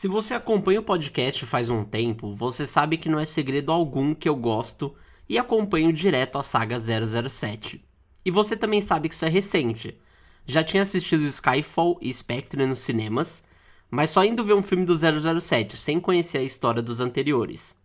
Se você acompanha o podcast faz um tempo, você sabe que não é segredo algum que eu gosto e acompanho direto a saga 007. E você também sabe que isso é recente. Já tinha assistido Skyfall e Spectre nos cinemas, mas só indo ver um filme do 007, sem conhecer a história dos anteriores.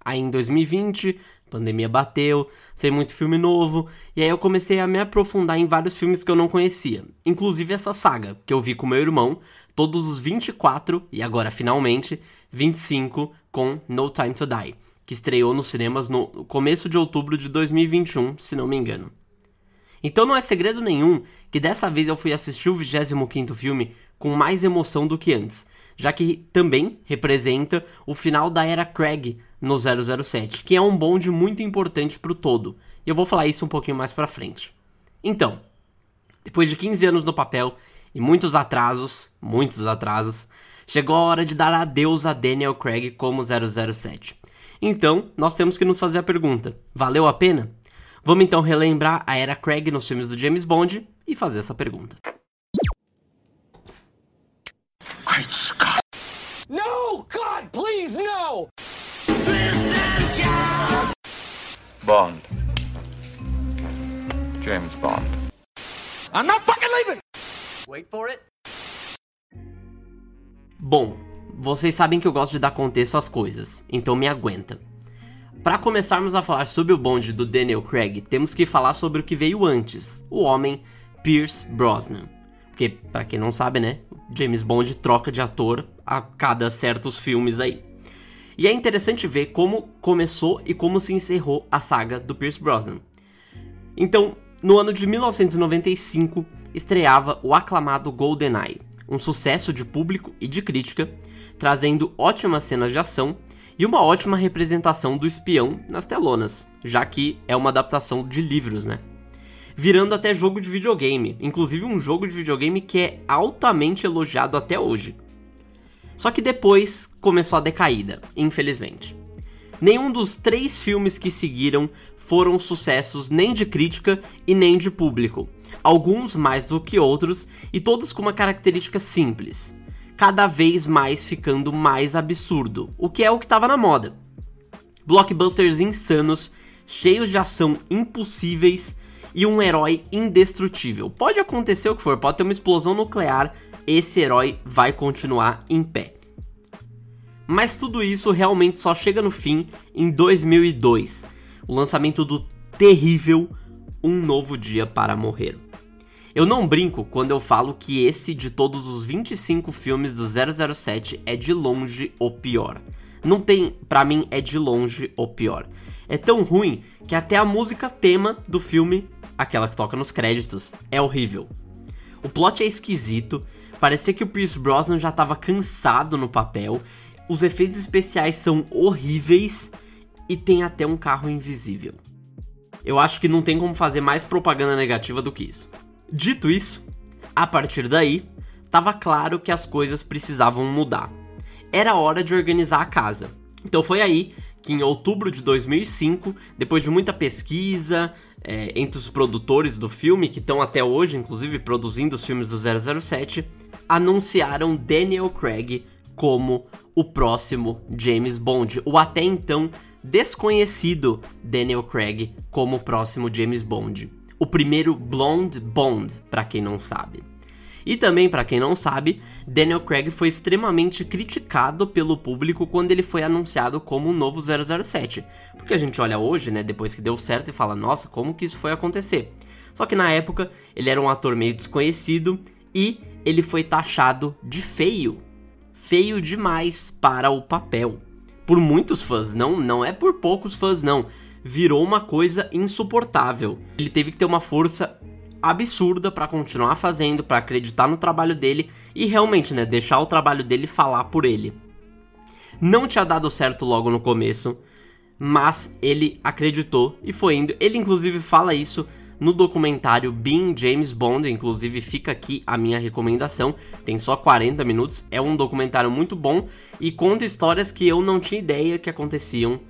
Aí em 2020, pandemia bateu, sem muito filme novo, e aí eu comecei a me aprofundar em vários filmes que eu não conhecia, inclusive essa saga, que eu vi com meu irmão, todos os 24 e agora finalmente 25 com No Time to Die, que estreou nos cinemas no começo de outubro de 2021, se não me engano. Então não é segredo nenhum que dessa vez eu fui assistir o 25º filme com mais emoção do que antes, já que também representa o final da era Craig no 007, que é um bonde muito importante para o todo. E eu vou falar isso um pouquinho mais para frente. Então, depois de 15 anos no papel e muitos atrasos, muitos atrasos, chegou a hora de dar adeus a Daniel Craig como 007. Então, nós temos que nos fazer a pergunta: valeu a pena? Vamos então relembrar a era Craig nos filmes do James Bond e fazer essa pergunta. Great Scott! No, God, please, no! Bond. James Bond. I'm not fucking leaving! Wait for it. Bom, vocês sabem que eu gosto de dar contexto às coisas, então me aguenta. Para começarmos a falar sobre o bonde do Daniel Craig, temos que falar sobre o que veio antes, o homem Pierce Brosnan. Porque, para quem não sabe, né, James Bond troca de ator a cada certos filmes aí. E é interessante ver como começou e como se encerrou a saga do Pierce Brosnan. Então, no ano de 1995, estreava o aclamado GoldenEye, um sucesso de público e de crítica, trazendo ótimas cenas de ação e uma ótima representação do espião nas telonas, já que é uma adaptação de livros, né? Virando até jogo de videogame, inclusive um jogo de videogame que é altamente elogiado até hoje. Só que depois começou a decaída, infelizmente. Nenhum dos três filmes que seguiram foram sucessos nem de crítica e nem de público, alguns mais do que outros e todos com uma característica simples cada vez mais ficando mais absurdo, o que é o que estava na moda. Blockbusters insanos, cheios de ação impossíveis e um herói indestrutível. Pode acontecer o que for, pode ter uma explosão nuclear, esse herói vai continuar em pé. Mas tudo isso realmente só chega no fim em 2002, o lançamento do terrível Um Novo Dia para Morrer. Eu não brinco quando eu falo que esse de todos os 25 filmes do 007 é de longe o pior. Não tem, para mim é de longe o pior. É tão ruim que até a música tema do filme, aquela que toca nos créditos, é horrível. O plot é esquisito, parecia que o Pierce Brosnan já estava cansado no papel, os efeitos especiais são horríveis e tem até um carro invisível. Eu acho que não tem como fazer mais propaganda negativa do que isso. Dito isso, a partir daí, estava claro que as coisas precisavam mudar. Era hora de organizar a casa. Então foi aí que, em outubro de 2005, depois de muita pesquisa é, entre os produtores do filme, que estão até hoje, inclusive, produzindo os filmes do 007, anunciaram Daniel Craig como o próximo James Bond, o até então desconhecido Daniel Craig como o próximo James Bond o primeiro Blonde Bond, para quem não sabe. E também, para quem não sabe, Daniel Craig foi extremamente criticado pelo público quando ele foi anunciado como o novo 007. Porque a gente olha hoje, né, depois que deu certo e fala, nossa, como que isso foi acontecer? Só que na época, ele era um ator meio desconhecido e ele foi taxado de feio. Feio demais para o papel. Por muitos fãs, não, não é por poucos fãs não virou uma coisa insuportável. Ele teve que ter uma força absurda para continuar fazendo, para acreditar no trabalho dele e realmente, né, deixar o trabalho dele falar por ele. Não tinha dado certo logo no começo, mas ele acreditou e foi indo. Ele inclusive fala isso no documentário Being James Bond, inclusive fica aqui a minha recomendação. Tem só 40 minutos, é um documentário muito bom e conta histórias que eu não tinha ideia que aconteciam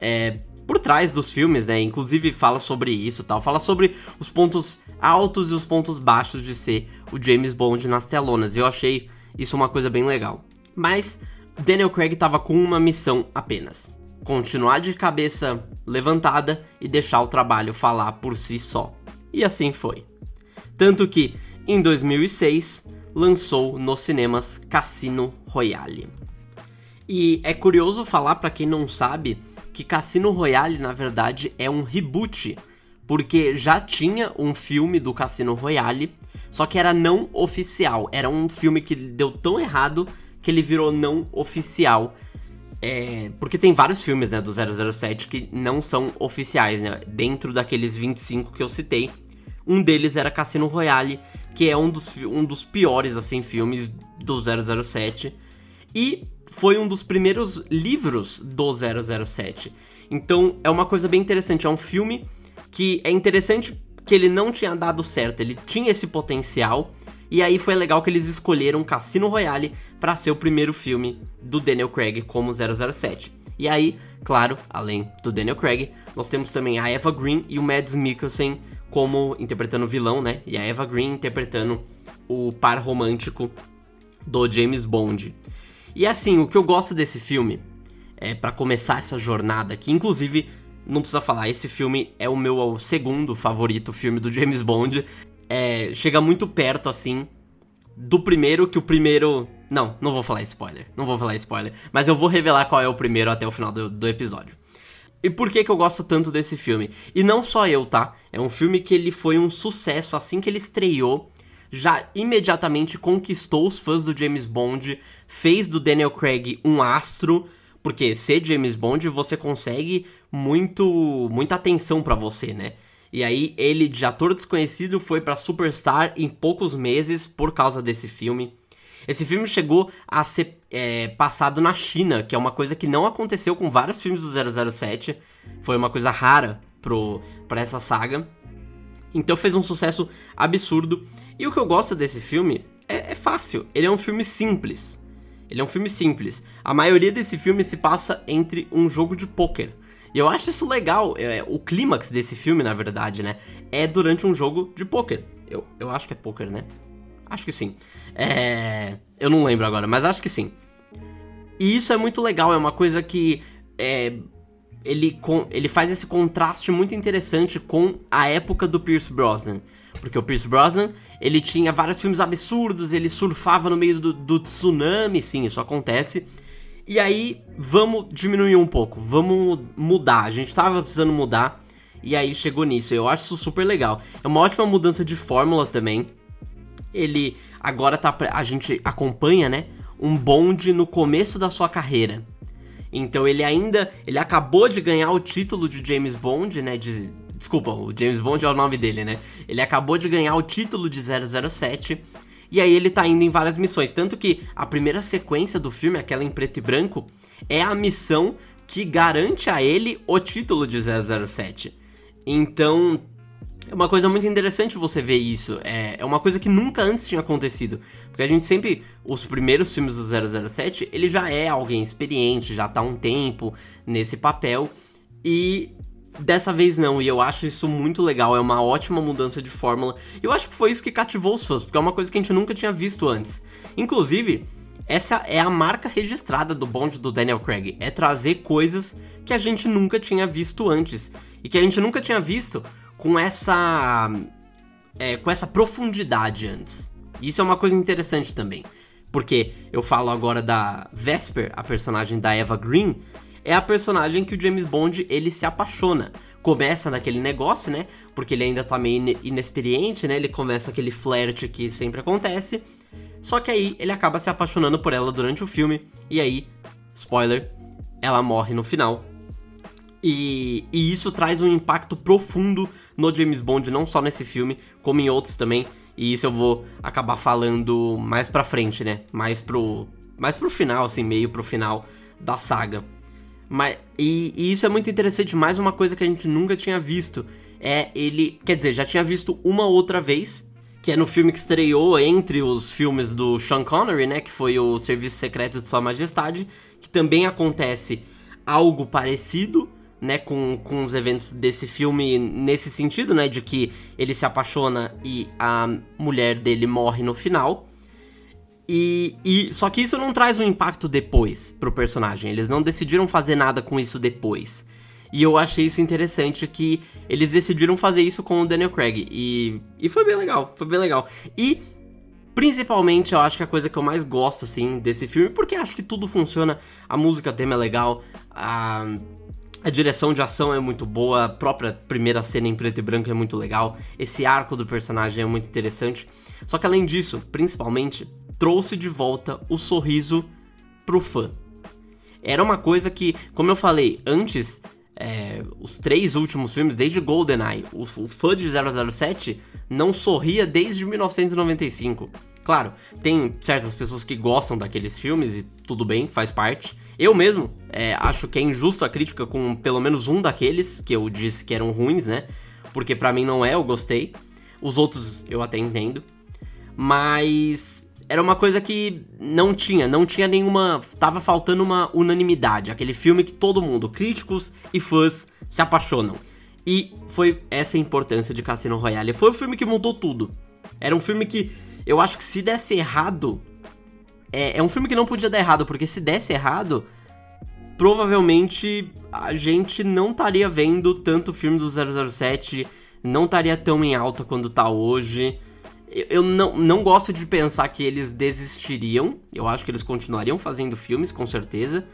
é, por trás dos filmes, né? Inclusive fala sobre isso, tal, fala sobre os pontos altos e os pontos baixos de ser o James Bond nas telonas. Eu achei isso uma coisa bem legal. Mas Daniel Craig estava com uma missão apenas: continuar de cabeça levantada e deixar o trabalho falar por si só. E assim foi. Tanto que, em 2006, lançou nos cinemas Cassino Royale. E é curioso falar para quem não sabe que Cassino Royale na verdade é um reboot, porque já tinha um filme do Cassino Royale, só que era não oficial, era um filme que deu tão errado que ele virou não oficial. É, porque tem vários filmes né, do 007 que não são oficiais, né? Dentro daqueles 25 que eu citei. Um deles era Cassino Royale, que é um dos, um dos piores assim filmes do 007. E foi um dos primeiros livros do 007. Então é uma coisa bem interessante. É um filme que é interessante que ele não tinha dado certo. Ele tinha esse potencial. E aí foi legal que eles escolheram Cassino Royale para ser o primeiro filme do Daniel Craig como 007. E aí, claro, além do Daniel Craig, nós temos também a Eva Green e o Mads Mikkelsen como interpretando o vilão, né? E a Eva Green interpretando o par romântico do James Bond. E assim, o que eu gosto desse filme, é para começar essa jornada aqui, inclusive, não precisa falar, esse filme é o meu segundo favorito filme do James Bond. É, chega muito perto, assim, do primeiro, que o primeiro. Não, não vou falar spoiler. Não vou falar spoiler. Mas eu vou revelar qual é o primeiro até o final do, do episódio. E por que, que eu gosto tanto desse filme? E não só eu, tá? É um filme que ele foi um sucesso assim que ele estreou já imediatamente conquistou os fãs do James Bond, fez do Daniel Craig um astro, porque ser James Bond você consegue muito muita atenção para você, né? E aí ele de ator desconhecido foi para superstar em poucos meses por causa desse filme. Esse filme chegou a ser é, passado na China, que é uma coisa que não aconteceu com vários filmes do 007. Foi uma coisa rara para essa saga. Então fez um sucesso absurdo. E o que eu gosto desse filme é, é fácil. Ele é um filme simples. Ele é um filme simples. A maioria desse filme se passa entre um jogo de pôquer. E eu acho isso legal. É, o clímax desse filme, na verdade, né? É durante um jogo de pôquer. Eu, eu acho que é pôquer, né? Acho que sim. É... Eu não lembro agora, mas acho que sim. E isso é muito legal. É uma coisa que é, ele, com, ele faz esse contraste muito interessante com a época do Pierce Brosnan. Porque o Pierce Brosnan, ele tinha vários filmes absurdos, ele surfava no meio do, do tsunami, sim, isso acontece. E aí, vamos diminuir um pouco, vamos mudar. A gente tava precisando mudar, e aí chegou nisso. Eu acho isso super legal. É uma ótima mudança de fórmula também. Ele agora tá. A gente acompanha, né? Um bonde no começo da sua carreira. Então ele ainda. Ele acabou de ganhar o título de James Bond, né? De, desculpa, o James Bond é o nome dele, né? Ele acabou de ganhar o título de 007. E aí ele tá indo em várias missões. Tanto que a primeira sequência do filme, aquela em preto e branco, é a missão que garante a ele o título de 007. Então, é uma coisa muito interessante você ver isso. É, é uma coisa que nunca antes tinha acontecido. Porque a gente sempre. Os primeiros filmes do 007, ele já é alguém experiente, já tá um tempo nesse papel. E dessa vez não. E eu acho isso muito legal. É uma ótima mudança de fórmula. Eu acho que foi isso que cativou os fãs, porque é uma coisa que a gente nunca tinha visto antes. Inclusive. Essa é a marca registrada do bonde do Daniel Craig, é trazer coisas que a gente nunca tinha visto antes e que a gente nunca tinha visto com essa é, com essa profundidade antes. Isso é uma coisa interessante também, porque eu falo agora da Vesper, a personagem da Eva Green, é a personagem que o James Bond ele se apaixona. Começa naquele negócio, né? Porque ele ainda tá meio inexperiente, né? Ele começa aquele flerte que sempre acontece. Só que aí ele acaba se apaixonando por ela durante o filme. E aí, spoiler, ela morre no final. E, e isso traz um impacto profundo no James Bond, não só nesse filme, como em outros também. E isso eu vou acabar falando mais pra frente, né? Mais pro, mais pro final, assim, meio pro final da saga. Mas, e, e isso é muito interessante, mais uma coisa que a gente nunca tinha visto. É ele, quer dizer, já tinha visto uma outra vez, que é no filme que estreou entre os filmes do Sean Connery, né? Que foi o Serviço Secreto de Sua Majestade, que também acontece algo parecido, né, com, com os eventos desse filme nesse sentido, né, de que ele se apaixona e a mulher dele morre no final. E, e só que isso não traz um impacto depois pro personagem. Eles não decidiram fazer nada com isso depois. E eu achei isso interessante que eles decidiram fazer isso com o Daniel Craig. E, e foi bem legal, foi bem legal. E principalmente eu acho que a coisa que eu mais gosto assim desse filme, porque acho que tudo funciona, a música tema é legal, a a direção de ação é muito boa, a própria primeira cena em preto e branco é muito legal, esse arco do personagem é muito interessante. Só que além disso, principalmente, trouxe de volta o sorriso pro fã. Era uma coisa que, como eu falei antes, é, os três últimos filmes, desde GoldenEye, o, o fã de 007 não sorria desde 1995. Claro, tem certas pessoas que gostam daqueles filmes e tudo bem, faz parte. Eu mesmo é, acho que é injusto a crítica com pelo menos um daqueles que eu disse que eram ruins, né? Porque para mim não é, eu gostei. Os outros eu até entendo. Mas era uma coisa que não tinha, não tinha nenhuma. Tava faltando uma unanimidade. Aquele filme que todo mundo, críticos e fãs, se apaixonam. E foi essa a importância de Cassino Royale. Foi o filme que mudou tudo. Era um filme que eu acho que se desse errado, é, é um filme que não podia dar errado, porque se desse errado, provavelmente a gente não estaria vendo tanto filme do 007, não estaria tão em alta quando tá hoje. Eu, não, não gosto de pensar que eles desistiriam, eu acho que eles continuariam fazendo filmes, com certeza,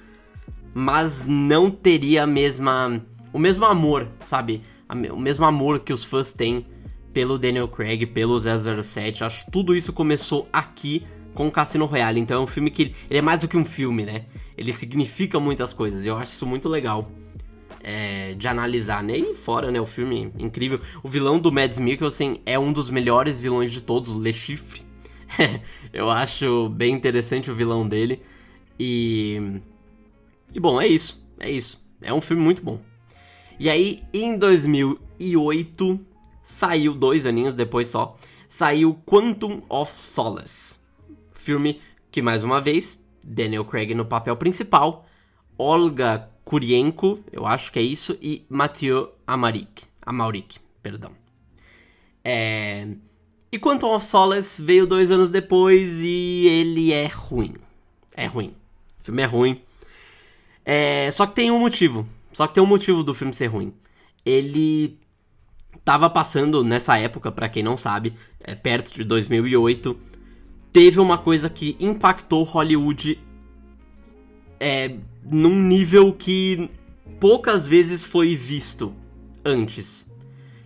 mas não teria a mesma, o mesmo amor, sabe? O mesmo amor que os fãs têm pelo Daniel Craig, pelo 007. Acho que tudo isso começou aqui com Cassino Royale. Então é um filme que ele é mais do que um filme, né? Ele significa muitas coisas. Eu acho isso muito legal é, de analisar, né? E fora, né? O filme incrível. O vilão do Mads Mikkelsen é um dos melhores vilões de todos, o Le Chiffre. eu acho bem interessante o vilão dele. E. E bom, é isso. É isso. É um filme muito bom. E aí, em 2008, saiu dois aninhos depois só, saiu Quantum of Solace. Filme que, mais uma vez, Daniel Craig no papel principal, Olga Kurienko, eu acho que é isso, e Mathieu Amarik, Amaurik, perdão. É... E Quantum of Solace veio dois anos depois e ele é ruim. É ruim. O filme é ruim. É... Só que tem um motivo. Só que tem um motivo do filme ser ruim. Ele tava passando nessa época, para quem não sabe, é, perto de 2008, teve uma coisa que impactou Hollywood é, num nível que poucas vezes foi visto antes,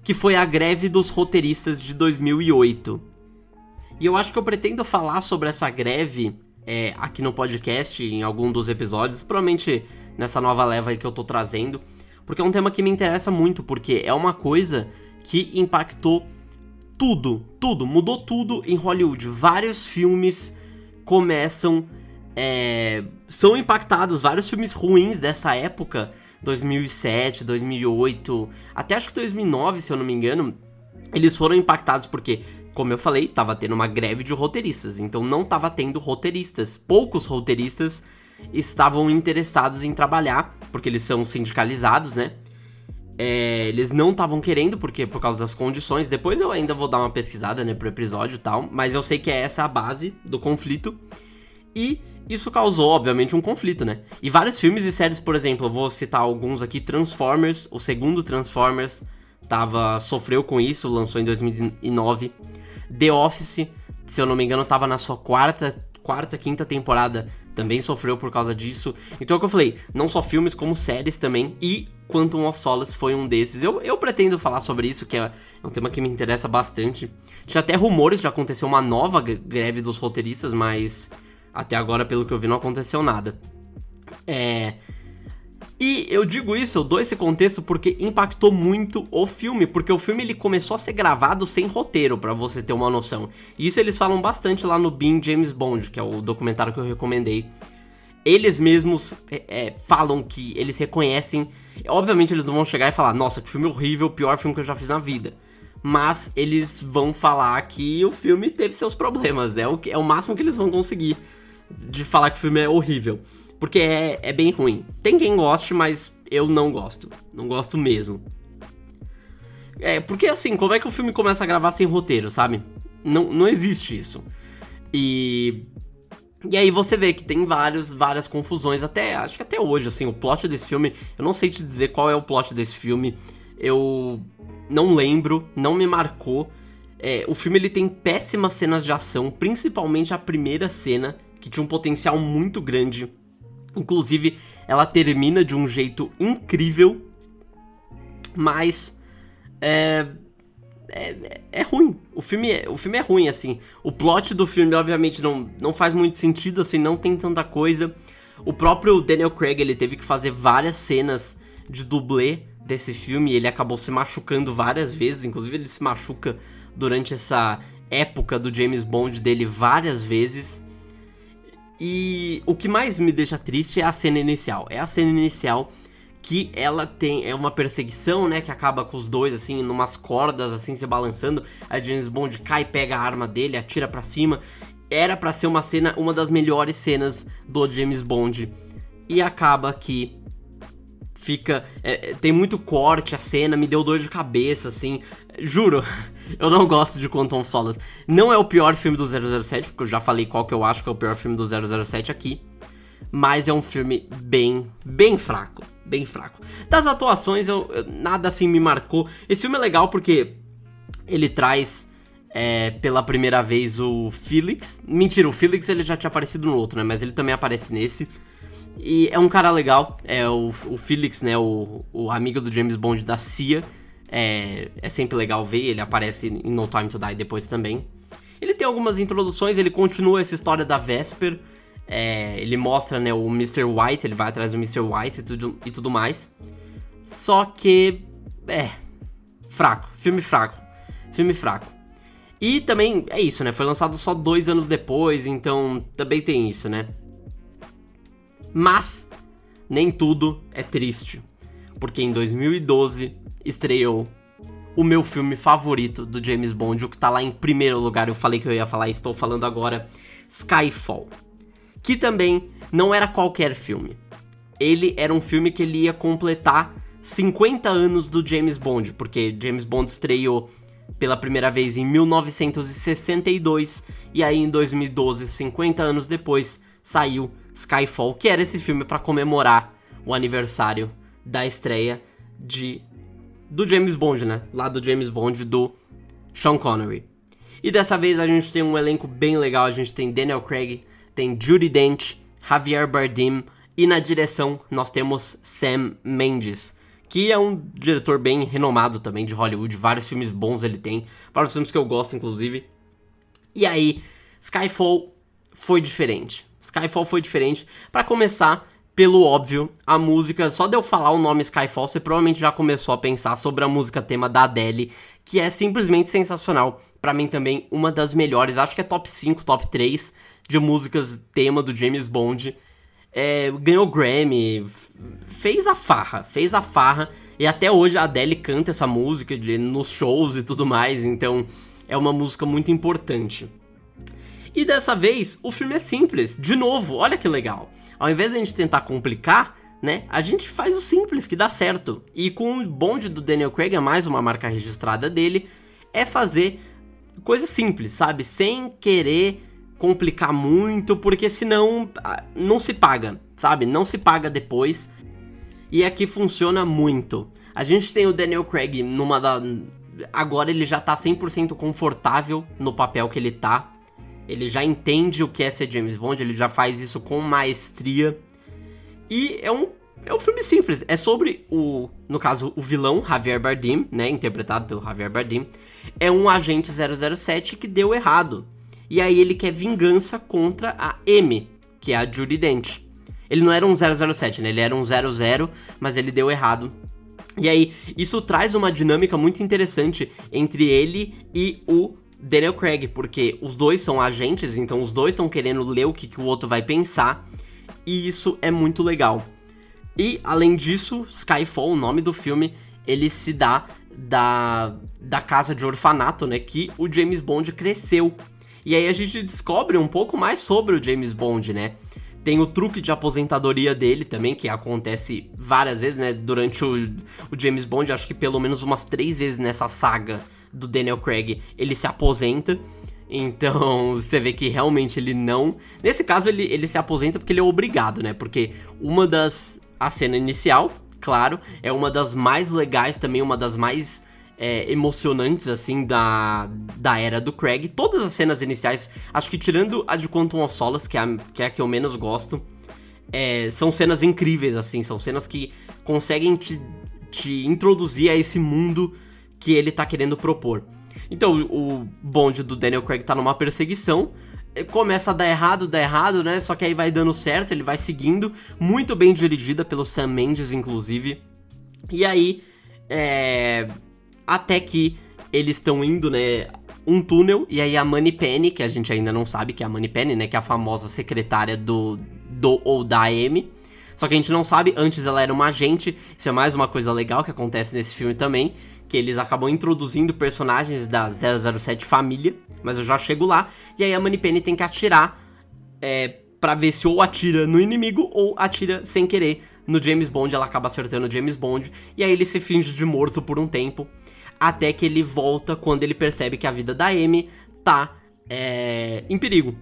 que foi a greve dos roteiristas de 2008. E eu acho que eu pretendo falar sobre essa greve é, aqui no podcast, em algum dos episódios, provavelmente nessa nova leva que eu tô trazendo, porque é um tema que me interessa muito, porque é uma coisa que impactou tudo, tudo, mudou tudo em Hollywood. Vários filmes começam. É, são impactados, vários filmes ruins dessa época, 2007, 2008, até acho que 2009, se eu não me engano, eles foram impactados porque, como eu falei, tava tendo uma greve de roteiristas, então não tava tendo roteiristas. Poucos roteiristas estavam interessados em trabalhar, porque eles são sindicalizados, né? É, eles não estavam querendo, porque por causa das condições. Depois eu ainda vou dar uma pesquisada, né, pro episódio e tal. Mas eu sei que é essa a base do conflito. E isso causou, obviamente, um conflito, né? E vários filmes e séries, por exemplo, eu vou citar alguns aqui. Transformers, o segundo Transformers, tava, sofreu com isso, lançou em 2009. The Office, se eu não me engano, tava na sua quarta, quarta, quinta temporada também sofreu por causa disso. Então é o que eu falei, não só filmes, como séries também. E Quantum of Solace foi um desses. Eu, eu pretendo falar sobre isso, que é um tema que me interessa bastante. Tinha até rumores de acontecer uma nova greve dos roteiristas, mas até agora, pelo que eu vi, não aconteceu nada. É. E eu digo isso, eu dou esse contexto porque impactou muito o filme, porque o filme ele começou a ser gravado sem roteiro, para você ter uma noção. E isso eles falam bastante lá no Being James Bond, que é o documentário que eu recomendei. Eles mesmos é, é, falam que eles reconhecem. Obviamente eles não vão chegar e falar, nossa, que filme horrível, pior filme que eu já fiz na vida. Mas eles vão falar que o filme teve seus problemas. É o, é o máximo que eles vão conseguir de falar que o filme é horrível. Porque é, é bem ruim. Tem quem goste, mas eu não gosto. Não gosto mesmo. É, porque assim, como é que o filme começa a gravar sem roteiro, sabe? Não, não existe isso. E E aí você vê que tem vários, várias confusões, até acho que até hoje, assim, o plot desse filme, eu não sei te dizer qual é o plot desse filme, eu não lembro, não me marcou. É, o filme ele tem péssimas cenas de ação, principalmente a primeira cena, que tinha um potencial muito grande. Inclusive, ela termina de um jeito incrível, mas é, é, é, ruim. O filme é, o filme é ruim, assim. O plot do filme, obviamente, não, não faz muito sentido, assim, não tem tanta coisa. O próprio Daniel Craig, ele teve que fazer várias cenas de dublê desse filme. ele acabou se machucando várias vezes. Inclusive, ele se machuca durante essa época do James Bond dele várias vezes. E o que mais me deixa triste é a cena inicial. É a cena inicial que ela tem é uma perseguição, né, que acaba com os dois assim, numas cordas assim se balançando. A James Bond cai, pega a arma dele, atira para cima. Era para ser uma cena, uma das melhores cenas do James Bond. E acaba que fica é, é tem muito corte a cena, me deu dor de cabeça assim. Juro, eu não gosto de Quantum Solace. Não é o pior filme do 007, porque eu já falei qual que eu acho que é o pior filme do 007 aqui. Mas é um filme bem, bem fraco bem fraco. Das atuações, eu, eu, nada assim me marcou. Esse filme é legal porque ele traz é, pela primeira vez o Felix. Mentira, o Felix ele já tinha aparecido no outro, né? Mas ele também aparece nesse. E é um cara legal, é o, o Felix, né? O, o amigo do James Bond da CIA. É, é sempre legal ver, ele aparece em No Time to Die depois também. Ele tem algumas introduções, ele continua essa história da Vesper, é, ele mostra né, o Mr. White, ele vai atrás do Mr. White e tudo, e tudo mais. Só que. É. Fraco. Filme fraco. Filme fraco. E também é isso, né? Foi lançado só dois anos depois, então também tem isso, né? Mas nem tudo é triste. Porque em 2012 estreou o meu filme favorito do James Bond, o que tá lá em primeiro lugar. Eu falei que eu ia falar, estou falando agora. Skyfall que também não era qualquer filme. Ele era um filme que ele ia completar 50 anos do James Bond, porque James Bond estreou pela primeira vez em 1962 e aí em 2012, 50 anos depois, saiu Skyfall, que era esse filme para comemorar o aniversário da estreia de do James Bond, né? Lá do James Bond do Sean Connery. E dessa vez a gente tem um elenco bem legal, a gente tem Daniel Craig, tem Judy Dent, Javier Bardem e na direção nós temos Sam Mendes, que é um diretor bem renomado também de Hollywood, vários filmes bons ele tem, vários filmes que eu gosto inclusive. E aí, Skyfall foi diferente. Skyfall foi diferente. Para começar, pelo óbvio, a música, só de eu falar o nome Skyfall, você provavelmente já começou a pensar sobre a música tema da Adele, que é simplesmente sensacional. Para mim também uma das melhores, acho que é top 5, top 3 de músicas tema do James Bond. É, ganhou Grammy, fez a farra, fez a farra. E até hoje a Adele canta essa música nos shows e tudo mais, então é uma música muito importante. E dessa vez o filme é simples, de novo, olha que legal. Ao invés de a gente tentar complicar, né, a gente faz o simples que dá certo. E com o bonde do Daniel Craig, é mais uma marca registrada dele, é fazer coisa simples, sabe? Sem querer complicar muito, porque senão ah, não se paga, sabe? Não se paga depois. E aqui funciona muito. A gente tem o Daniel Craig numa da. Agora ele já tá 100% confortável no papel que ele tá. Ele já entende o que é ser James Bond, ele já faz isso com maestria. E é um, é um filme simples. É sobre o, no caso, o vilão Javier Bardem, né, interpretado pelo Javier Bardem, é um agente 007 que deu errado. E aí ele quer vingança contra a M, que é a Judy Dent. Ele não era um 007, né? Ele era um 00, mas ele deu errado. E aí, isso traz uma dinâmica muito interessante entre ele e o Daniel Craig, porque os dois são agentes, então os dois estão querendo ler o que, que o outro vai pensar, e isso é muito legal. E, além disso, Skyfall, o nome do filme, ele se dá da, da casa de orfanato, né, que o James Bond cresceu e aí a gente descobre um pouco mais sobre o James Bond, né? Tem o truque de aposentadoria dele também, que acontece várias vezes, né? Durante o, o James Bond, acho que pelo menos umas três vezes nessa saga do Daniel Craig, ele se aposenta. Então, você vê que realmente ele não. Nesse caso, ele, ele se aposenta porque ele é obrigado, né? Porque uma das. A cena inicial, claro, é uma das mais legais também, uma das mais é, emocionantes, assim, da, da era do Craig. Todas as cenas iniciais, acho que tirando a de Quantum of Solace, que é a que, é a que eu menos gosto, é, são cenas incríveis, assim, são cenas que conseguem te, te introduzir a esse mundo que ele tá querendo propor. Então, o bonde do Daniel Craig tá numa perseguição, começa a dar errado, dá errado, né? Só que aí vai dando certo, ele vai seguindo, muito bem dirigida pelo Sam Mendes, inclusive. E aí, é... até que eles estão indo, né? Um túnel, e aí a Money Penny, que a gente ainda não sabe que é a Money Penny, né? Que é a famosa secretária do, do ou da Amy. Só que a gente não sabe, antes ela era uma agente, isso é mais uma coisa legal que acontece nesse filme também que eles acabam introduzindo personagens da 007 família, mas eu já chego lá, e aí a Moneypenny tem que atirar é, para ver se ou atira no inimigo ou atira sem querer no James Bond, ela acaba acertando o James Bond, e aí ele se finge de morto por um tempo, até que ele volta quando ele percebe que a vida da Amy tá é, em perigo.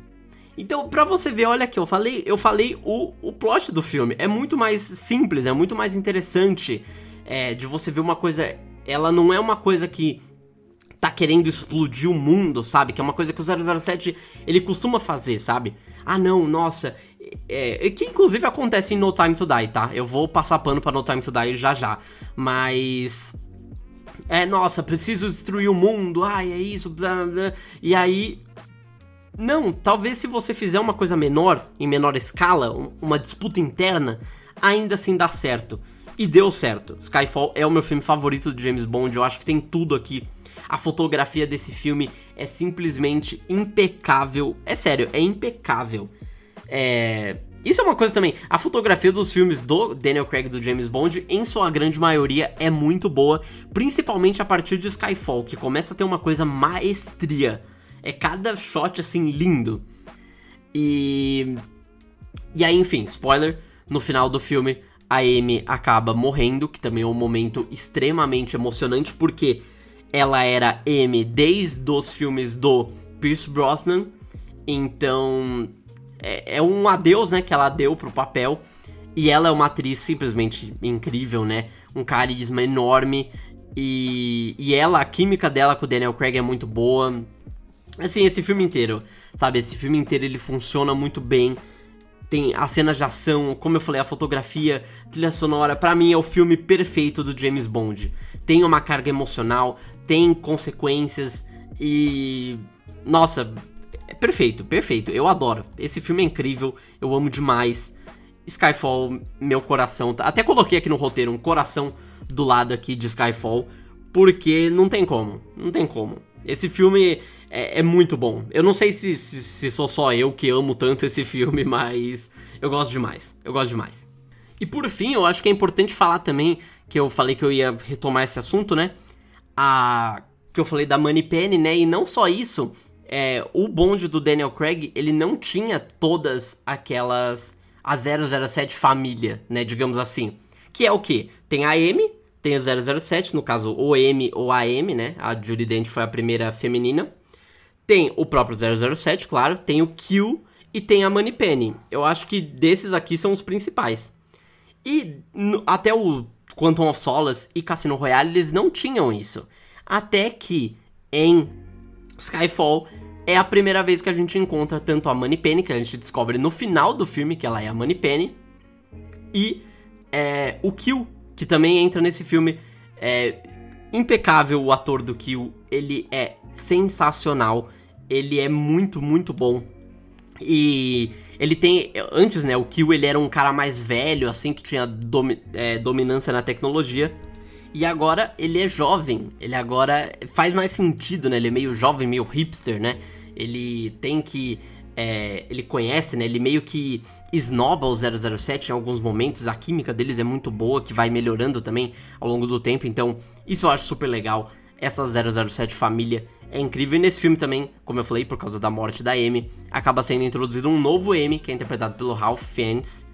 Então, pra você ver, olha aqui, eu falei, eu falei o, o plot do filme. É muito mais simples, é muito mais interessante é, de você ver uma coisa ela não é uma coisa que tá querendo explodir o mundo, sabe? Que é uma coisa que o 007 ele costuma fazer, sabe? Ah, não, nossa. É, que inclusive acontece em No Time to Die, tá? Eu vou passar pano pra No Time to Die já já. Mas. É, nossa, preciso destruir o mundo, ai, é isso, blá, blá. e aí. Não, talvez se você fizer uma coisa menor, em menor escala, uma disputa interna, ainda assim dá certo. E deu certo. Skyfall é o meu filme favorito de James Bond, eu acho que tem tudo aqui. A fotografia desse filme é simplesmente impecável. É sério, é impecável. É. Isso é uma coisa também. A fotografia dos filmes do Daniel Craig e do James Bond, em sua grande maioria, é muito boa, principalmente a partir de Skyfall, que começa a ter uma coisa maestria. É cada shot assim lindo. E. E aí, enfim, spoiler: no final do filme, a Amy acaba morrendo, que também é um momento extremamente emocionante, porque ela era Amy desde os filmes do Pierce Brosnan, então é, é, um adeus, né, que ela deu pro papel, e ela é uma atriz simplesmente incrível, né, um carisma enorme, e, e ela, a química dela com o Daniel Craig é muito boa, assim, esse filme inteiro, sabe, esse filme inteiro ele funciona muito bem, tem as cenas de ação, como eu falei, a fotografia, trilha sonora, para mim é o filme perfeito do James Bond. Tem uma carga emocional, tem consequências. E nossa, é perfeito, perfeito. Eu adoro. Esse filme é incrível, eu amo demais. Skyfall, meu coração, até coloquei aqui no roteiro um coração do lado aqui de Skyfall, porque não tem como, não tem como. Esse filme é, é muito bom. Eu não sei se, se, se sou só eu que amo tanto esse filme, mas eu gosto demais. Eu gosto demais. E por fim, eu acho que é importante falar também, que eu falei que eu ia retomar esse assunto, né? A. Que eu falei da Money Penny, né? E não só isso, é, o bonde do Daniel Craig, ele não tinha todas aquelas. A 007 família, né? Digamos assim. Que é o que? Tem a M, tem o 007, no caso o M ou a M, né? A Judy Dent foi a primeira feminina. Tem o próprio 007, claro, tem o Q e tem a Moneypenny. Eu acho que desses aqui são os principais. E no, até o Quantum of Solace e Cassino Royale eles não tinham isso. Até que em Skyfall é a primeira vez que a gente encontra tanto a Moneypenny, que a gente descobre no final do filme que ela é a Moneypenny, e é, o Q, que também entra nesse filme. É impecável o ator do Q, ele é sensacional ele é muito, muito bom. E ele tem. Antes, né, o Kill ele era um cara mais velho, assim, que tinha domi é, dominância na tecnologia. E agora ele é jovem. Ele agora faz mais sentido, né? Ele é meio jovem, meio hipster, né? Ele tem que. É, ele conhece, né? Ele meio que esnoba o 007 em alguns momentos. A química deles é muito boa, que vai melhorando também ao longo do tempo. Então, isso eu acho super legal. Essa 007 família é incrível. E nesse filme também, como eu falei, por causa da morte da Amy, acaba sendo introduzido um novo M, que é interpretado pelo Ralph Fiennes.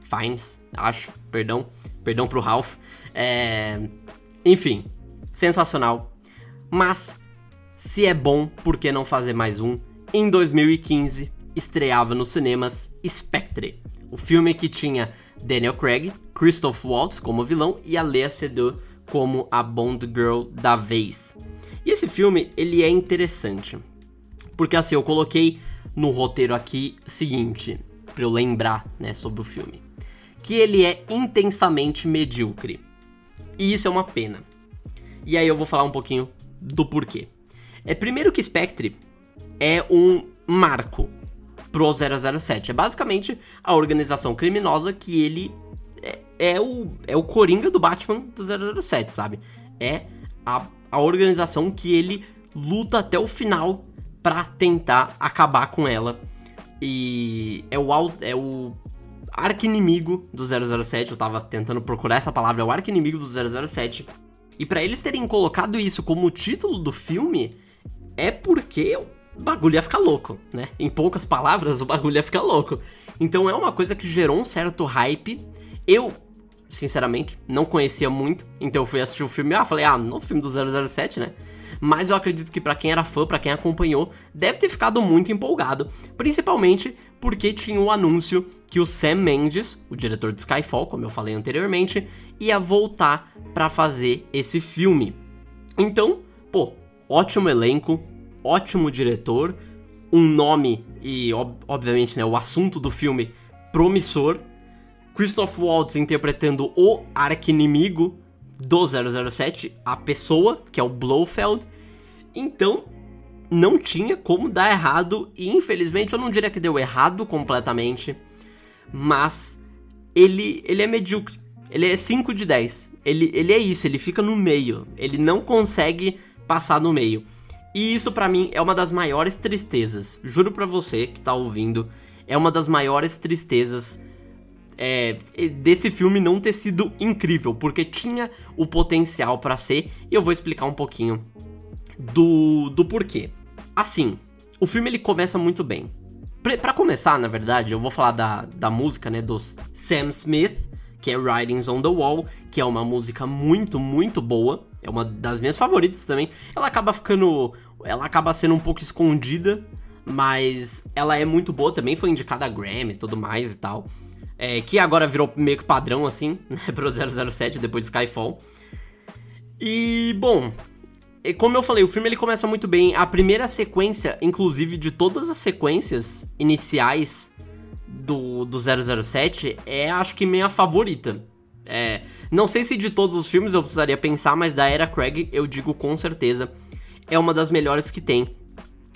Fiennes, acho, perdão. Perdão pro Ralph. É... Enfim, sensacional. Mas, Se é bom, por que não fazer mais um? Em 2015, estreava nos cinemas Spectre, o filme que tinha Daniel Craig, Christoph Waltz como vilão e a Lea Seydoux como a Bond Girl da vez. E esse filme, ele é interessante. Porque assim, eu coloquei no roteiro aqui seguinte, para eu lembrar, né, sobre o filme, que ele é intensamente medíocre. E isso é uma pena. E aí eu vou falar um pouquinho do porquê. É primeiro que Spectre é um marco pro 007. É basicamente a organização criminosa que ele é, é o, é o Coringa do Batman do 007, sabe? É a, a organização que ele luta até o final para tentar acabar com ela. E é o, é o arqui-inimigo do 007. Eu tava tentando procurar essa palavra, é o arqui-inimigo do 007. E para eles terem colocado isso como título do filme, é porque o bagulho ia ficar louco, né? Em poucas palavras, o bagulho ia ficar louco. Então é uma coisa que gerou um certo hype. Eu, sinceramente, não conhecia muito, então eu fui assistir o filme, ah, falei, ah, no filme do 007, né? Mas eu acredito que para quem era fã, para quem acompanhou, deve ter ficado muito empolgado, principalmente porque tinha o anúncio que o Sam Mendes, o diretor de Skyfall, como eu falei anteriormente, ia voltar para fazer esse filme. Então, pô, ótimo elenco, ótimo diretor, um nome e, ob obviamente, né, o assunto do filme promissor. Christoph Waltz interpretando o arqui-inimigo do 007, a pessoa, que é o Blofeld. Então, não tinha como dar errado e infelizmente eu não diria que deu errado completamente, mas ele ele é medíocre. Ele é 5 de 10. Ele, ele é isso, ele fica no meio. Ele não consegue passar no meio. E isso para mim é uma das maiores tristezas. Juro para você que tá ouvindo, é uma das maiores tristezas é, desse filme não ter sido incrível, porque tinha o potencial para ser, e eu vou explicar um pouquinho do, do porquê. Assim, o filme ele começa muito bem. Para começar, na verdade, eu vou falar da, da música, né, dos Sam Smith, que é Writings on the Wall, que é uma música muito, muito boa. É uma das minhas favoritas também. Ela acaba ficando. Ela acaba sendo um pouco escondida, mas ela é muito boa também. Foi indicada a Grammy e tudo mais e tal. É, que agora virou meio que padrão, assim, né, pro 007 depois de Skyfall. E, bom, como eu falei, o filme ele começa muito bem. A primeira sequência, inclusive, de todas as sequências iniciais do, do 007 é, acho que, minha favorita. É, não sei se de todos os filmes eu precisaria pensar, mas da era Craig eu digo com certeza. É uma das melhores que tem.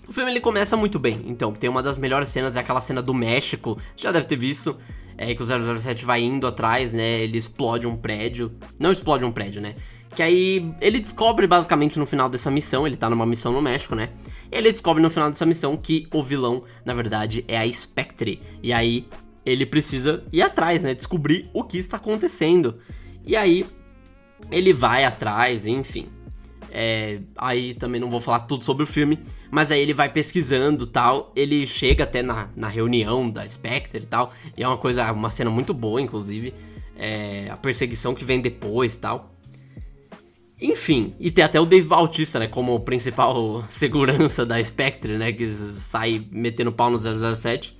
O filme ele começa muito bem, então tem uma das melhores cenas, é aquela cena do México, você já deve ter visto, é que o 007 vai indo atrás, né? Ele explode um prédio. Não explode um prédio, né? Que aí ele descobre basicamente no final dessa missão, ele tá numa missão no México, né? Ele descobre no final dessa missão que o vilão, na verdade, é a Spectre. E aí ele precisa ir atrás, né? Descobrir o que está acontecendo. E aí ele vai atrás, enfim. É, aí também não vou falar tudo sobre o filme, mas aí ele vai pesquisando tal. Ele chega até na, na reunião da Spectre e tal. E é uma coisa, uma cena muito boa, inclusive. É, a perseguição que vem depois tal. Enfim, e tem até o Dave Bautista, né, como principal segurança da Spectre, né, que sai metendo pau no 007.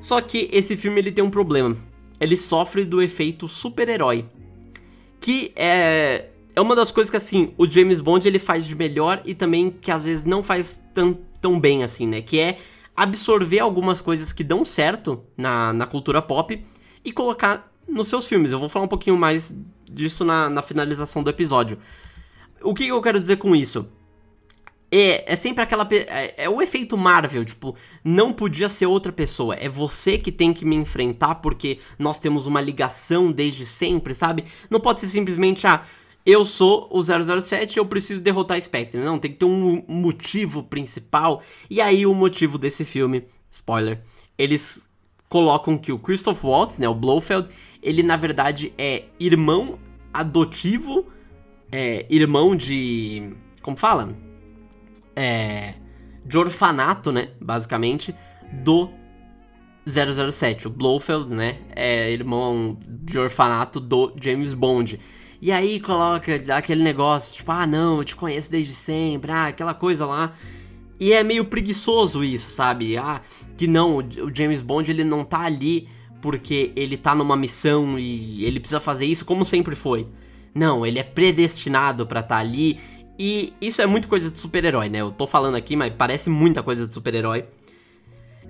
Só que esse filme ele tem um problema. Ele sofre do efeito super-herói. Que é é uma das coisas que, assim, o James Bond ele faz de melhor e também que às vezes não faz tão, tão bem, assim, né? Que é absorver algumas coisas que dão certo na, na cultura pop e colocar nos seus filmes. Eu vou falar um pouquinho mais disso na, na finalização do episódio. O que eu quero dizer com isso? É, é sempre aquela. É, é, o efeito Marvel, tipo, não podia ser outra pessoa. É você que tem que me enfrentar porque nós temos uma ligação desde sempre, sabe? Não pode ser simplesmente, ah, eu sou o 007 eu preciso derrotar Spectre. Não, tem que ter um motivo principal. E aí o motivo desse filme, spoiler, eles colocam que o Christoph Waltz, né, o Blofeld, ele na verdade é irmão adotivo, é irmão de, como fala? É, de orfanato, né, basicamente, do 007. O Blofeld, né, é irmão de orfanato do James Bond. E aí coloca aquele negócio, tipo, ah não, eu te conheço desde sempre, ah, aquela coisa lá. E é meio preguiçoso isso, sabe? Ah, que não, o James Bond ele não tá ali porque ele tá numa missão e ele precisa fazer isso como sempre foi. Não, ele é predestinado para estar tá ali. E isso é muito coisa de super-herói, né? Eu tô falando aqui, mas parece muita coisa de super-herói.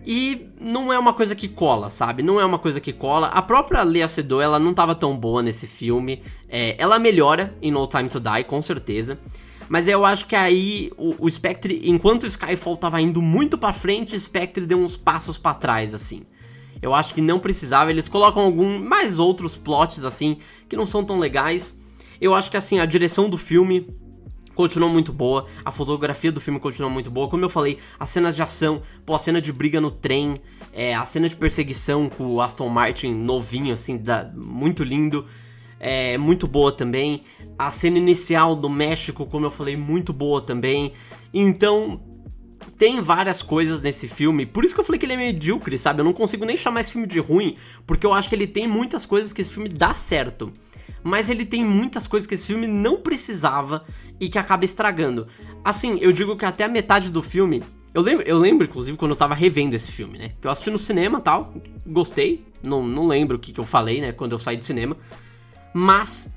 E não é uma coisa que cola, sabe? Não é uma coisa que cola. A própria Lea Seydoux, ela não tava tão boa nesse filme. É, ela melhora em No Time to Die, com certeza. Mas eu acho que aí o, o Spectre, enquanto o Skyfall tava indo muito para frente, o Spectre deu uns passos para trás, assim. Eu acho que não precisava, eles colocam algum mais outros plots assim que não são tão legais. Eu acho que assim a direção do filme continuou muito boa, a fotografia do filme continuou muito boa. Como eu falei, as cenas de ação, pô, a cena de briga no trem, é, a cena de perseguição com o Aston Martin novinho, assim, da, muito lindo, é, muito boa também. A cena inicial do México, como eu falei, muito boa também. Então, tem várias coisas nesse filme, por isso que eu falei que ele é medíocre, sabe? Eu não consigo nem chamar esse filme de ruim, porque eu acho que ele tem muitas coisas que esse filme dá certo mas ele tem muitas coisas que esse filme não precisava e que acaba estragando. Assim, eu digo que até a metade do filme. Eu lembro, eu lembro, inclusive, quando eu tava revendo esse filme, né? Que eu assisti no cinema tal, gostei. Não, não lembro o que, que eu falei, né? Quando eu saí do cinema. Mas,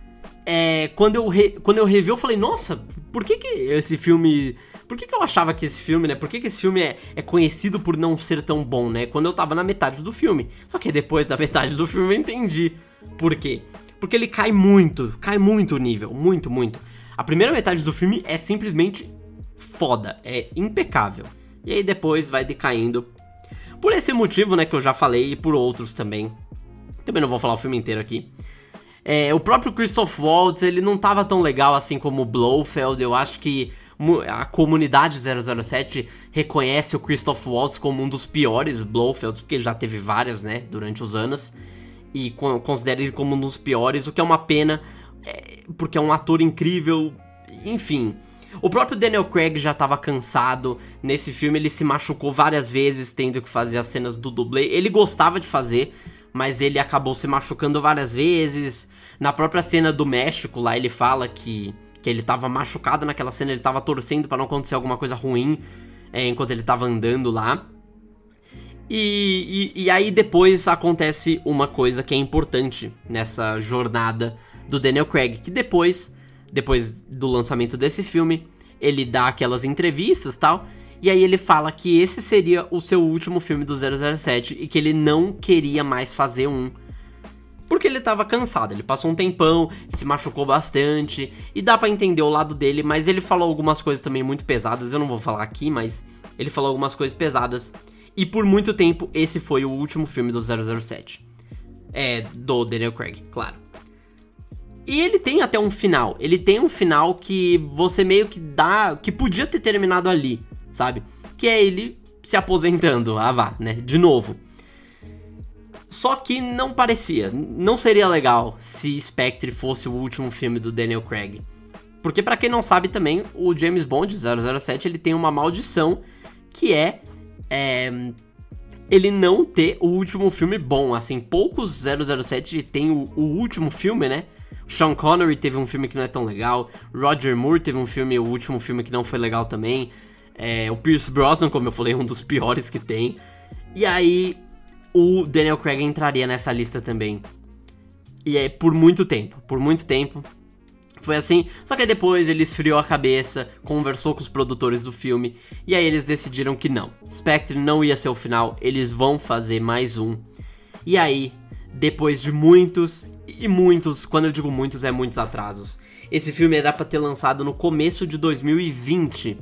é, quando, eu re, quando eu revi, eu falei, nossa, por que, que esse filme. Por que, que eu achava que esse filme, né? Por que, que esse filme é, é conhecido por não ser tão bom, né? Quando eu tava na metade do filme. Só que depois da metade do filme eu entendi por quê. Porque ele cai muito, cai muito o nível, muito, muito. A primeira metade do filme é simplesmente foda, é impecável. E aí depois vai decaindo. Por esse motivo, né, que eu já falei, e por outros também. Também não vou falar o filme inteiro aqui. É, o próprio Christoph Waltz, ele não tava tão legal assim como o Blofeld. Eu acho que a comunidade 007 reconhece o Christoph Waltz como um dos piores Blofelds, porque ele já teve várias, né, durante os anos e considera ele como um dos piores, o que é uma pena, é, porque é um ator incrível, enfim. O próprio Daniel Craig já estava cansado. Nesse filme ele se machucou várias vezes tendo que fazer as cenas do dublê. Ele gostava de fazer, mas ele acabou se machucando várias vezes. Na própria cena do México lá ele fala que, que ele estava machucado naquela cena, ele estava torcendo para não acontecer alguma coisa ruim é, enquanto ele estava andando lá. E, e, e, aí depois acontece uma coisa que é importante nessa jornada do Daniel Craig, que depois, depois do lançamento desse filme, ele dá aquelas entrevistas tal, e aí ele fala que esse seria o seu último filme do 007 e que ele não queria mais fazer um. Porque ele tava cansado, ele passou um tempão, se machucou bastante, e dá para entender o lado dele, mas ele falou algumas coisas também muito pesadas, eu não vou falar aqui, mas ele falou algumas coisas pesadas e por muito tempo, esse foi o último filme do 007. É, do Daniel Craig, claro. E ele tem até um final. Ele tem um final que você meio que dá. que podia ter terminado ali, sabe? Que é ele se aposentando. Ah, vá, né? De novo. Só que não parecia. Não seria legal se Spectre fosse o último filme do Daniel Craig. Porque para quem não sabe também, o James Bond 007 ele tem uma maldição que é é, ele não ter o último filme bom. Assim, poucos 007 tem o, o, último filme, né? Sean Connery teve um filme que não é tão legal. Roger Moore teve um filme, o último filme que não foi legal também. É, o Pierce Brosnan, como eu falei, é um dos piores que tem. E aí, o Daniel Craig entraria nessa lista também. E é por muito tempo, por muito tempo. Foi assim, só que depois ele esfriou a cabeça, conversou com os produtores do filme, e aí eles decidiram que não. Spectre não ia ser o final, eles vão fazer mais um. E aí, depois de muitos e muitos, quando eu digo muitos, é muitos atrasos. Esse filme era para ter lançado no começo de 2020.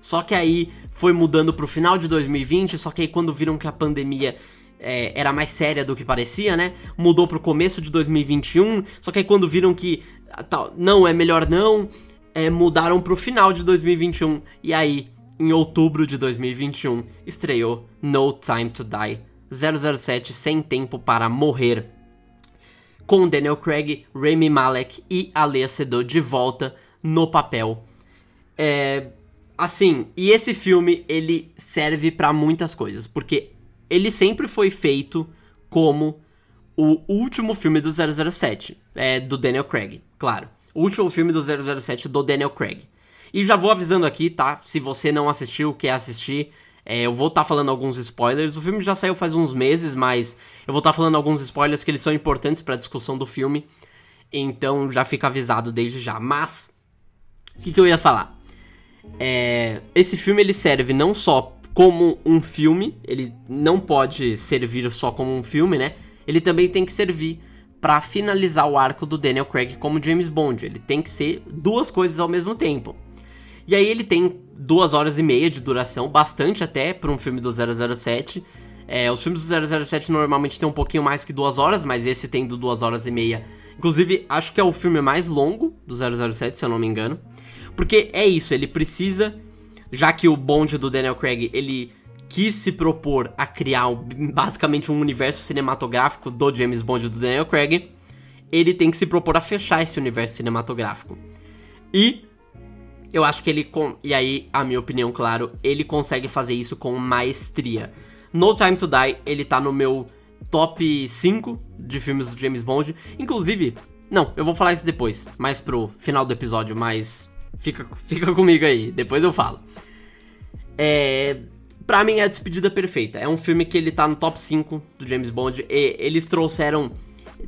Só que aí foi mudando pro final de 2020, só que aí quando viram que a pandemia é, era mais séria do que parecia, né? Mudou pro começo de 2021, só que aí quando viram que tal, não, é melhor não, é, mudaram pro final de 2021. E aí, em outubro de 2021, estreou No Time to Die 007 Sem Tempo para Morrer. Com Daniel Craig, Rami Malek e Alea Sedou de volta no papel. É, assim, e esse filme ele serve para muitas coisas, porque ele sempre foi feito como o último filme do 007, é, do Daniel Craig, claro. O último filme do 007 do Daniel Craig. E já vou avisando aqui, tá? Se você não assistiu, quer assistir, é, eu vou estar tá falando alguns spoilers. O filme já saiu faz uns meses, mas eu vou estar tá falando alguns spoilers que eles são importantes para a discussão do filme. Então já fica avisado desde já. Mas o que, que eu ia falar? É, esse filme ele serve não só como um filme, ele não pode servir só como um filme, né? Ele também tem que servir para finalizar o arco do Daniel Craig como James Bond. Ele tem que ser duas coisas ao mesmo tempo. E aí ele tem duas horas e meia de duração, bastante até para um filme do 007. É, os filmes do 007 normalmente tem um pouquinho mais que duas horas, mas esse tem duas horas e meia. Inclusive, acho que é o filme mais longo do 007, se eu não me engano. Porque é isso, ele precisa, já que o bonde do Daniel Craig, ele quis se propor a criar basicamente um universo cinematográfico do James Bond do Daniel Craig, ele tem que se propor a fechar esse universo cinematográfico. E eu acho que ele. E aí, a minha opinião, claro, ele consegue fazer isso com maestria. No Time to Die, ele tá no meu top 5 de filmes do James Bond. Inclusive, não, eu vou falar isso depois, mais pro final do episódio, mas Fica, fica comigo aí, depois eu falo. É. Pra mim é a despedida perfeita. É um filme que ele tá no top 5 do James Bond. E eles trouxeram.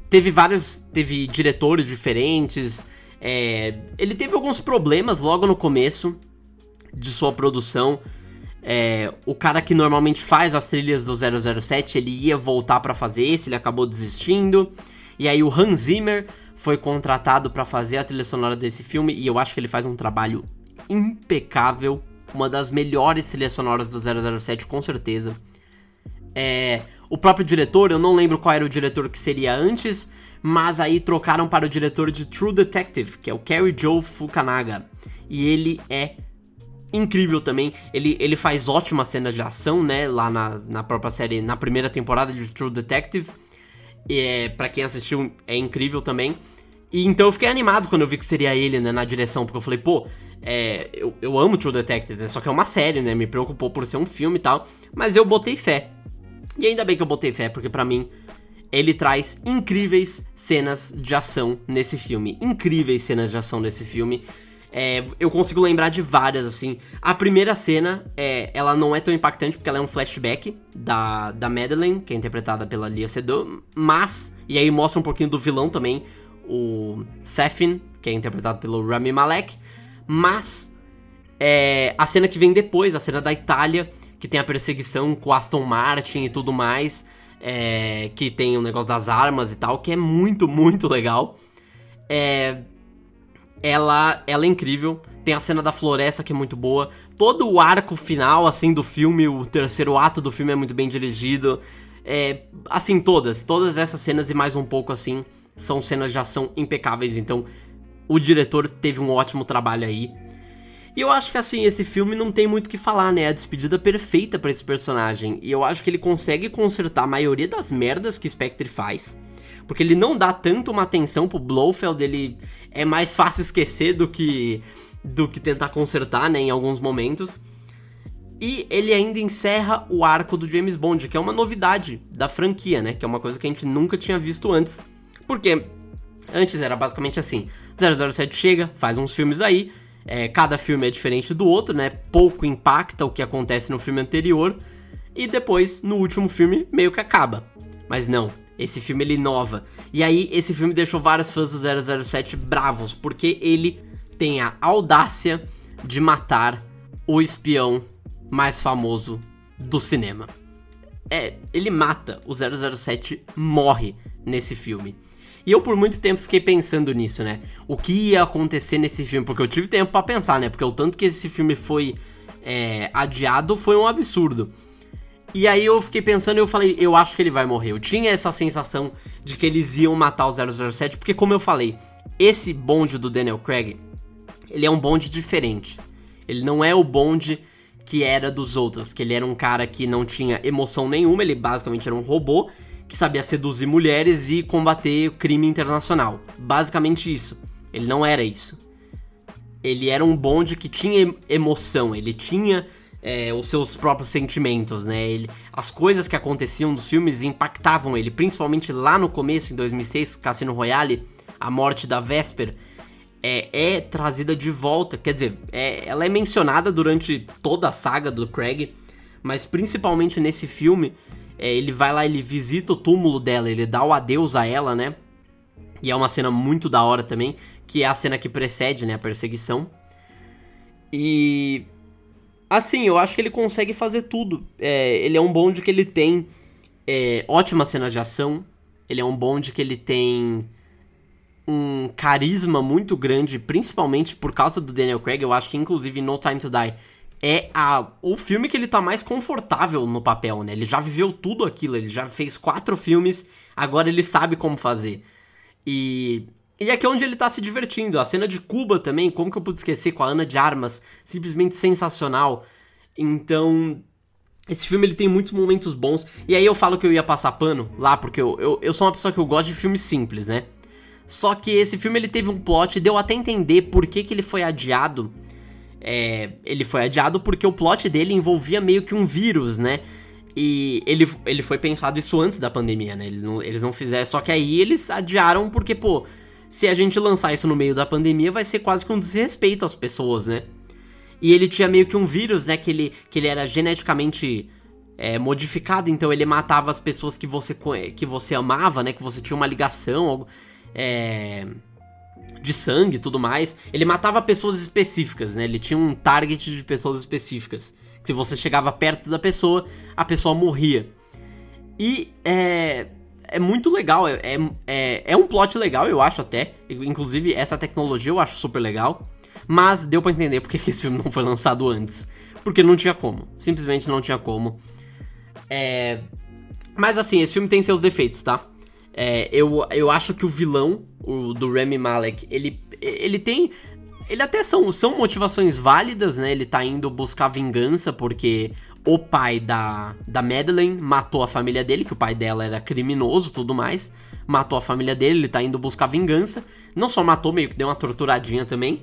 Teve vários. Teve diretores diferentes. É, ele teve alguns problemas logo no começo de sua produção. É, o cara que normalmente faz as trilhas do 007, ele ia voltar para fazer esse, ele acabou desistindo. E aí o Hans Zimmer foi contratado para fazer a trilha sonora desse filme e eu acho que ele faz um trabalho impecável, uma das melhores trilhas sonoras do 007 com certeza. É, o próprio diretor, eu não lembro qual era o diretor que seria antes, mas aí trocaram para o diretor de True Detective, que é o Kerry Joe Fukanaga, e ele é incrível também. Ele, ele faz ótimas cenas de ação, né, lá na, na própria série, na primeira temporada de True Detective. E é, para quem assistiu, é incrível também. E então eu fiquei animado quando eu vi que seria ele, né, na direção, porque eu falei, pô, é, eu, eu amo True Detective, né, só que é uma série, né, me preocupou por ser um filme e tal, mas eu botei fé. E ainda bem que eu botei fé, porque para mim ele traz incríveis cenas de ação nesse filme, incríveis cenas de ação nesse filme. É, eu consigo lembrar de várias, assim. A primeira cena, é, ela não é tão impactante porque ela é um flashback da, da Madeleine, que é interpretada pela Lia Seydoux, mas... E aí mostra um pouquinho do vilão também, o Sefin, que é interpretado pelo Rami Malek. Mas é, a cena que vem depois, a cena da Itália, que tem a perseguição com Aston Martin e tudo mais, é, que tem o negócio das armas e tal, que é muito, muito legal. É, ela, ela é incrível. Tem a cena da floresta que é muito boa. Todo o arco final, assim, do filme, o terceiro ato do filme é muito bem dirigido. É, assim, todas, todas essas cenas e mais um pouco, assim, são cenas de ação impecáveis. Então, o diretor teve um ótimo trabalho aí. E eu acho que, assim, esse filme não tem muito o que falar, né? É a despedida perfeita para esse personagem. E eu acho que ele consegue consertar a maioria das merdas que Spectre faz. Porque ele não dá tanto uma atenção pro Blofeld, ele é mais fácil esquecer do que do que tentar consertar, né, em alguns momentos. E ele ainda encerra o arco do James Bond, que é uma novidade da franquia, né, que é uma coisa que a gente nunca tinha visto antes. Porque antes era basicamente assim: 007 chega, faz uns filmes aí, é, cada filme é diferente do outro, né? Pouco impacta o que acontece no filme anterior e depois no último filme meio que acaba. Mas não, esse filme ele inova. E aí esse filme deixou vários fãs do 007 bravos, porque ele tem a audácia de matar o espião mais famoso do cinema. É, ele mata, o 007 morre nesse filme. E eu por muito tempo fiquei pensando nisso, né? O que ia acontecer nesse filme? Porque eu tive tempo para pensar, né? Porque o tanto que esse filme foi é, adiado foi um absurdo. E aí eu fiquei pensando e eu falei, eu acho que ele vai morrer. Eu tinha essa sensação de que eles iam matar o 007, porque como eu falei, esse bonde do Daniel Craig, ele é um bonde diferente. Ele não é o bonde que era dos outros, que ele era um cara que não tinha emoção nenhuma, ele basicamente era um robô que sabia seduzir mulheres e combater o crime internacional. Basicamente isso. Ele não era isso. Ele era um bonde que tinha emoção, ele tinha é, os seus próprios sentimentos, né? Ele, as coisas que aconteciam dos filmes impactavam ele, principalmente lá no começo, em 2006, Cassino Royale, a morte da Vesper, é, é trazida de volta. Quer dizer, é, ela é mencionada durante toda a saga do Craig, mas principalmente nesse filme, é, ele vai lá, ele visita o túmulo dela, ele dá o adeus a ela, né? E é uma cena muito da hora também, que é a cena que precede, né, a perseguição. E Assim, eu acho que ele consegue fazer tudo. É, ele é um bonde que ele tem é, cenas de ação. Ele é um bonde que ele tem um carisma muito grande, principalmente por causa do Daniel Craig. Eu acho que, inclusive, No Time to Die é a, o filme que ele tá mais confortável no papel, né? Ele já viveu tudo aquilo, ele já fez quatro filmes, agora ele sabe como fazer. E e aqui é onde ele tá se divertindo. A cena de Cuba também, como que eu pude esquecer com a Ana de Armas, simplesmente sensacional. Então, esse filme ele tem muitos momentos bons. E aí eu falo que eu ia passar pano lá, porque eu, eu, eu sou uma pessoa que eu gosto de filmes simples, né? Só que esse filme ele teve um plot, deu até entender por que, que ele foi adiado. É, ele foi adiado porque o plot dele envolvia meio que um vírus, né? E ele, ele foi pensado isso antes da pandemia, né? Eles não, eles não fizeram. Só que aí eles adiaram porque, pô, se a gente lançar isso no meio da pandemia, vai ser quase que um desrespeito às pessoas, né? E ele tinha meio que um vírus, né? Que ele, que ele era geneticamente é, modificado, então ele matava as pessoas que você, que você amava, né? Que você tinha uma ligação é, de sangue e tudo mais. Ele matava pessoas específicas, né? Ele tinha um target de pessoas específicas. Se você chegava perto da pessoa, a pessoa morria. E é, é muito legal, é, é, é, é um plot legal, eu acho até. Inclusive, essa tecnologia eu acho super legal. Mas deu para entender porque que esse filme não foi lançado antes. Porque não tinha como. Simplesmente não tinha como. É... Mas assim, esse filme tem seus defeitos, tá? É, eu, eu acho que o vilão, o do Remy Malek, ele, ele tem. Ele até são, são motivações válidas, né? Ele tá indo buscar vingança porque o pai da, da Madeleine matou a família dele, que o pai dela era criminoso tudo mais. Matou a família dele, ele tá indo buscar vingança. Não só matou, meio que deu uma torturadinha também.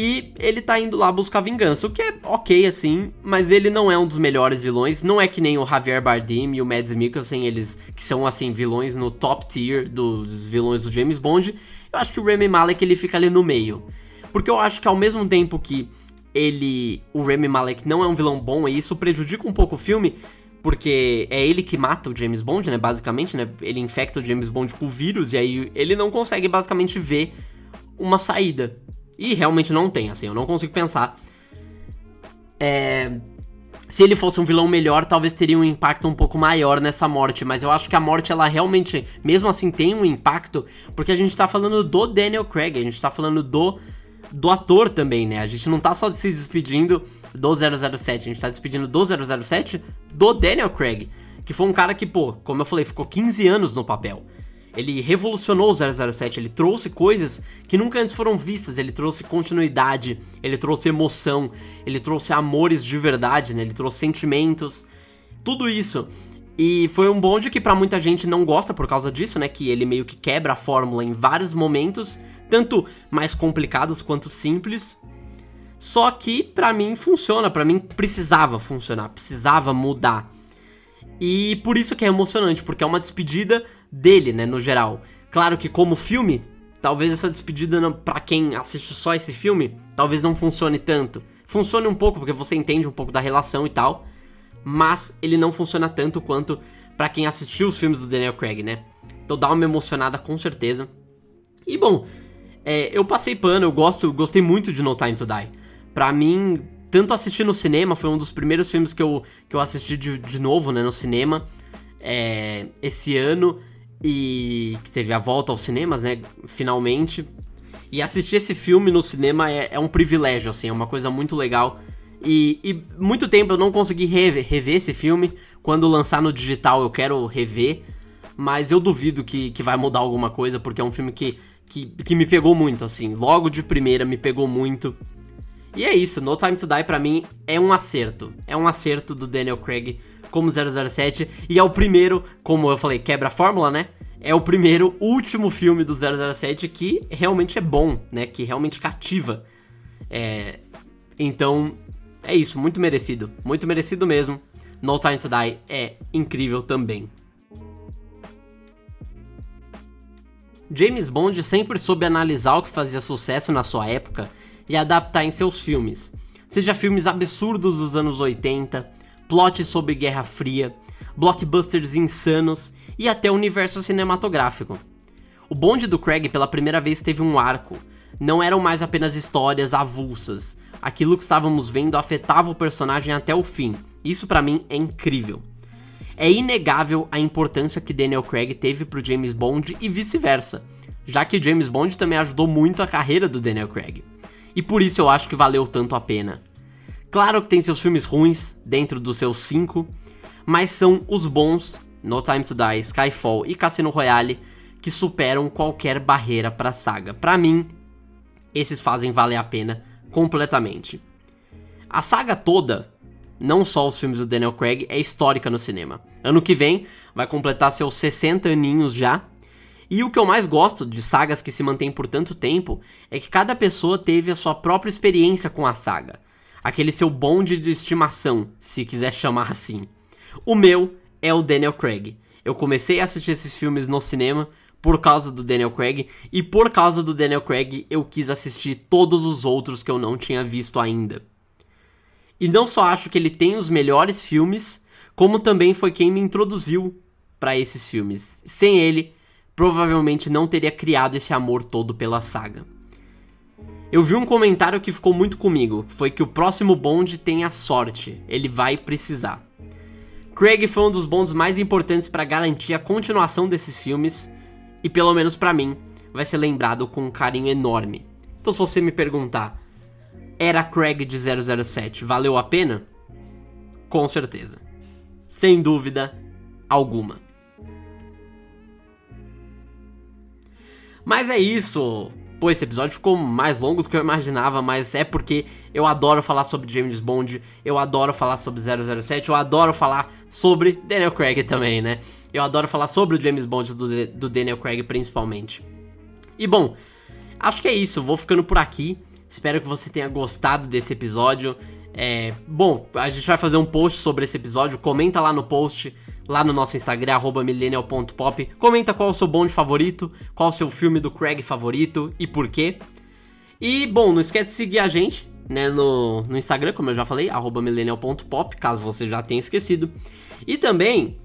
E ele tá indo lá buscar vingança, o que é ok assim, mas ele não é um dos melhores vilões. Não é que nem o Javier Bardem e o Mads Mikkelsen, eles que são assim vilões no top tier dos vilões do James Bond. Eu acho que o Remy Malek ele fica ali no meio. Porque eu acho que ao mesmo tempo que ele, o Remy Malek não é um vilão bom e isso prejudica um pouco o filme, porque é ele que mata o James Bond, né, basicamente, né? Ele infecta o James Bond com o vírus e aí ele não consegue basicamente ver uma saída. E realmente não tem, assim, eu não consigo pensar. É... Se ele fosse um vilão melhor, talvez teria um impacto um pouco maior nessa morte, mas eu acho que a morte, ela realmente, mesmo assim, tem um impacto, porque a gente tá falando do Daniel Craig, a gente tá falando do do ator também, né? A gente não tá só se despedindo do 007, a gente tá despedindo do 007 do Daniel Craig, que foi um cara que, pô, como eu falei, ficou 15 anos no papel. Ele revolucionou o 007, ele trouxe coisas que nunca antes foram vistas, ele trouxe continuidade, ele trouxe emoção, ele trouxe amores de verdade, né? Ele trouxe sentimentos, tudo isso. E foi um bonde que para muita gente não gosta por causa disso, né? Que ele meio que quebra a fórmula em vários momentos tanto mais complicados quanto simples. Só que para mim funciona, para mim precisava funcionar, precisava mudar. E por isso que é emocionante, porque é uma despedida dele, né, no geral. Claro que como filme, talvez essa despedida para quem assiste só esse filme, talvez não funcione tanto. Funcione um pouco porque você entende um pouco da relação e tal, mas ele não funciona tanto quanto para quem assistiu os filmes do Daniel Craig, né? Então dá uma emocionada com certeza. E bom, é, eu passei pano, eu gosto, gostei muito de No Time to Die. Pra mim, tanto assistir no cinema, foi um dos primeiros filmes que eu, que eu assisti de, de novo, né, no cinema, é, esse ano, e que teve a volta aos cinemas, né, finalmente. E assistir esse filme no cinema é, é um privilégio, assim, é uma coisa muito legal. E, e muito tempo eu não consegui rever, rever, esse filme. Quando lançar no digital eu quero rever. Mas eu duvido que, que vai mudar alguma coisa, porque é um filme que que, que me pegou muito, assim. Logo de primeira me pegou muito. E é isso, No Time to Die pra mim é um acerto. É um acerto do Daniel Craig como 007. E é o primeiro, como eu falei, quebra a fórmula, né? É o primeiro, último filme do 007 que realmente é bom, né? Que realmente cativa. É... Então, é isso, muito merecido. Muito merecido mesmo. No Time to Die é incrível também. James Bond sempre soube analisar o que fazia sucesso na sua época e adaptar em seus filmes. Seja filmes absurdos dos anos 80, plots sobre Guerra Fria, blockbusters insanos e até o universo cinematográfico. O Bond do Craig pela primeira vez teve um arco. Não eram mais apenas histórias avulsas. Aquilo que estávamos vendo afetava o personagem até o fim. Isso para mim é incrível. É inegável a importância que Daniel Craig teve pro James Bond e vice-versa, já que James Bond também ajudou muito a carreira do Daniel Craig. E por isso eu acho que valeu tanto a pena. Claro que tem seus filmes ruins dentro dos seus cinco, mas são os bons, No Time to Die, Skyfall e Cassino Royale, que superam qualquer barreira para a saga. Para mim, esses fazem valer a pena completamente. A saga toda não só os filmes do Daniel Craig, é histórica no cinema. Ano que vem vai completar seus 60 aninhos já. E o que eu mais gosto de sagas que se mantêm por tanto tempo é que cada pessoa teve a sua própria experiência com a saga. Aquele seu bonde de estimação, se quiser chamar assim. O meu é o Daniel Craig. Eu comecei a assistir esses filmes no cinema por causa do Daniel Craig e por causa do Daniel Craig eu quis assistir todos os outros que eu não tinha visto ainda. E não só acho que ele tem os melhores filmes, como também foi quem me introduziu para esses filmes. Sem ele, provavelmente não teria criado esse amor todo pela saga. Eu vi um comentário que ficou muito comigo, foi que o próximo Bond tem a sorte, ele vai precisar. Craig foi um dos bonds mais importantes para garantir a continuação desses filmes e pelo menos para mim vai ser lembrado com um carinho enorme. Então se você me perguntar, era Craig de 007 valeu a pena? Com certeza. Sem dúvida alguma. Mas é isso. Pô, esse episódio ficou mais longo do que eu imaginava, mas é porque eu adoro falar sobre James Bond, eu adoro falar sobre 007, eu adoro falar sobre Daniel Craig também, né? Eu adoro falar sobre o James Bond do, do Daniel Craig principalmente. E bom, acho que é isso, vou ficando por aqui. Espero que você tenha gostado desse episódio. É, bom, a gente vai fazer um post sobre esse episódio. Comenta lá no post, lá no nosso Instagram, millennial.pop. Comenta qual é o seu bonde favorito, qual é o seu filme do Craig favorito e por quê. E, bom, não esquece de seguir a gente né, no, no Instagram, como eu já falei, millennial.pop, caso você já tenha esquecido. E também,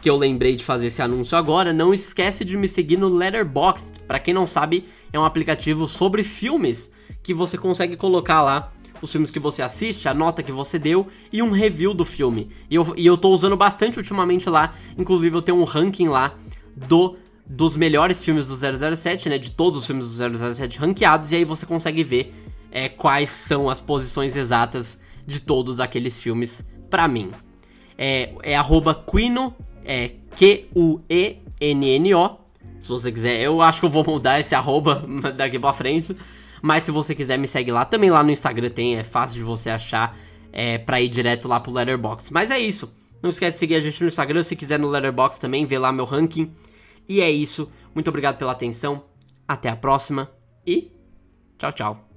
que eu lembrei de fazer esse anúncio agora, não esquece de me seguir no Letterboxd. Para quem não sabe, é um aplicativo sobre filmes que você consegue colocar lá os filmes que você assiste, a nota que você deu e um review do filme. E eu, e eu tô usando bastante ultimamente lá, inclusive eu tenho um ranking lá do dos melhores filmes do 007, né, de todos os filmes do 007 ranqueados, e aí você consegue ver é, quais são as posições exatas de todos aqueles filmes para mim. É, é arroba Quino, é Q-U-E-N-N-O, se você quiser, eu acho que eu vou mudar esse arroba daqui pra frente, mas se você quiser, me segue lá. Também lá no Instagram tem, é fácil de você achar é, pra ir direto lá pro Letterboxd. Mas é isso. Não esquece de seguir a gente no Instagram. Se quiser no Letterboxd também, vê lá meu ranking. E é isso. Muito obrigado pela atenção. Até a próxima. E tchau, tchau.